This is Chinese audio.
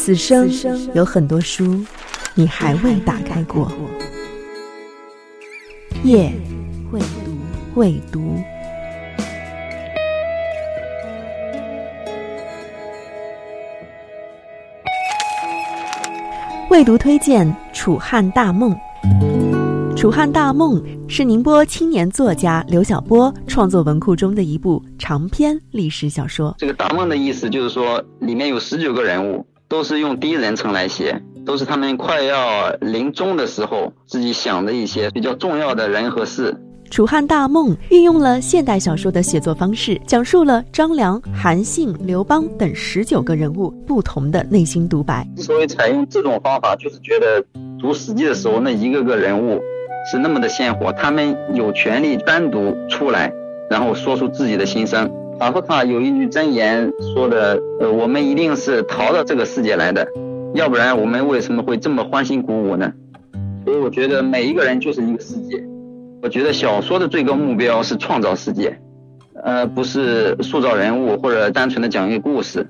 此生有很多书，你还未打开过。夜会读，会读。未读推荐《楚汉大梦》。《楚汉大梦》是宁波青年作家刘晓波创作文库中的一部长篇历史小说。这个大梦的意思就是说，里面有十九个人物，都是用第一人称来写，都是他们快要临终的时候自己想的一些比较重要的人和事。《楚汉大梦》运用了现代小说的写作方式，讲述了张良、韩信、刘邦等十九个人物不同的内心独白。之所以采用这种方法，就是觉得读《史记》的时候，那一个个人物。是那么的鲜活，他们有权利单独出来，然后说出自己的心声。法克卡有一句真言说的：“呃，我们一定是逃到这个世界来的，要不然我们为什么会这么欢欣鼓舞呢？”所以我觉得每一个人就是一个世界。我觉得小说的最高目标是创造世界，呃，不是塑造人物或者单纯的讲一个故事。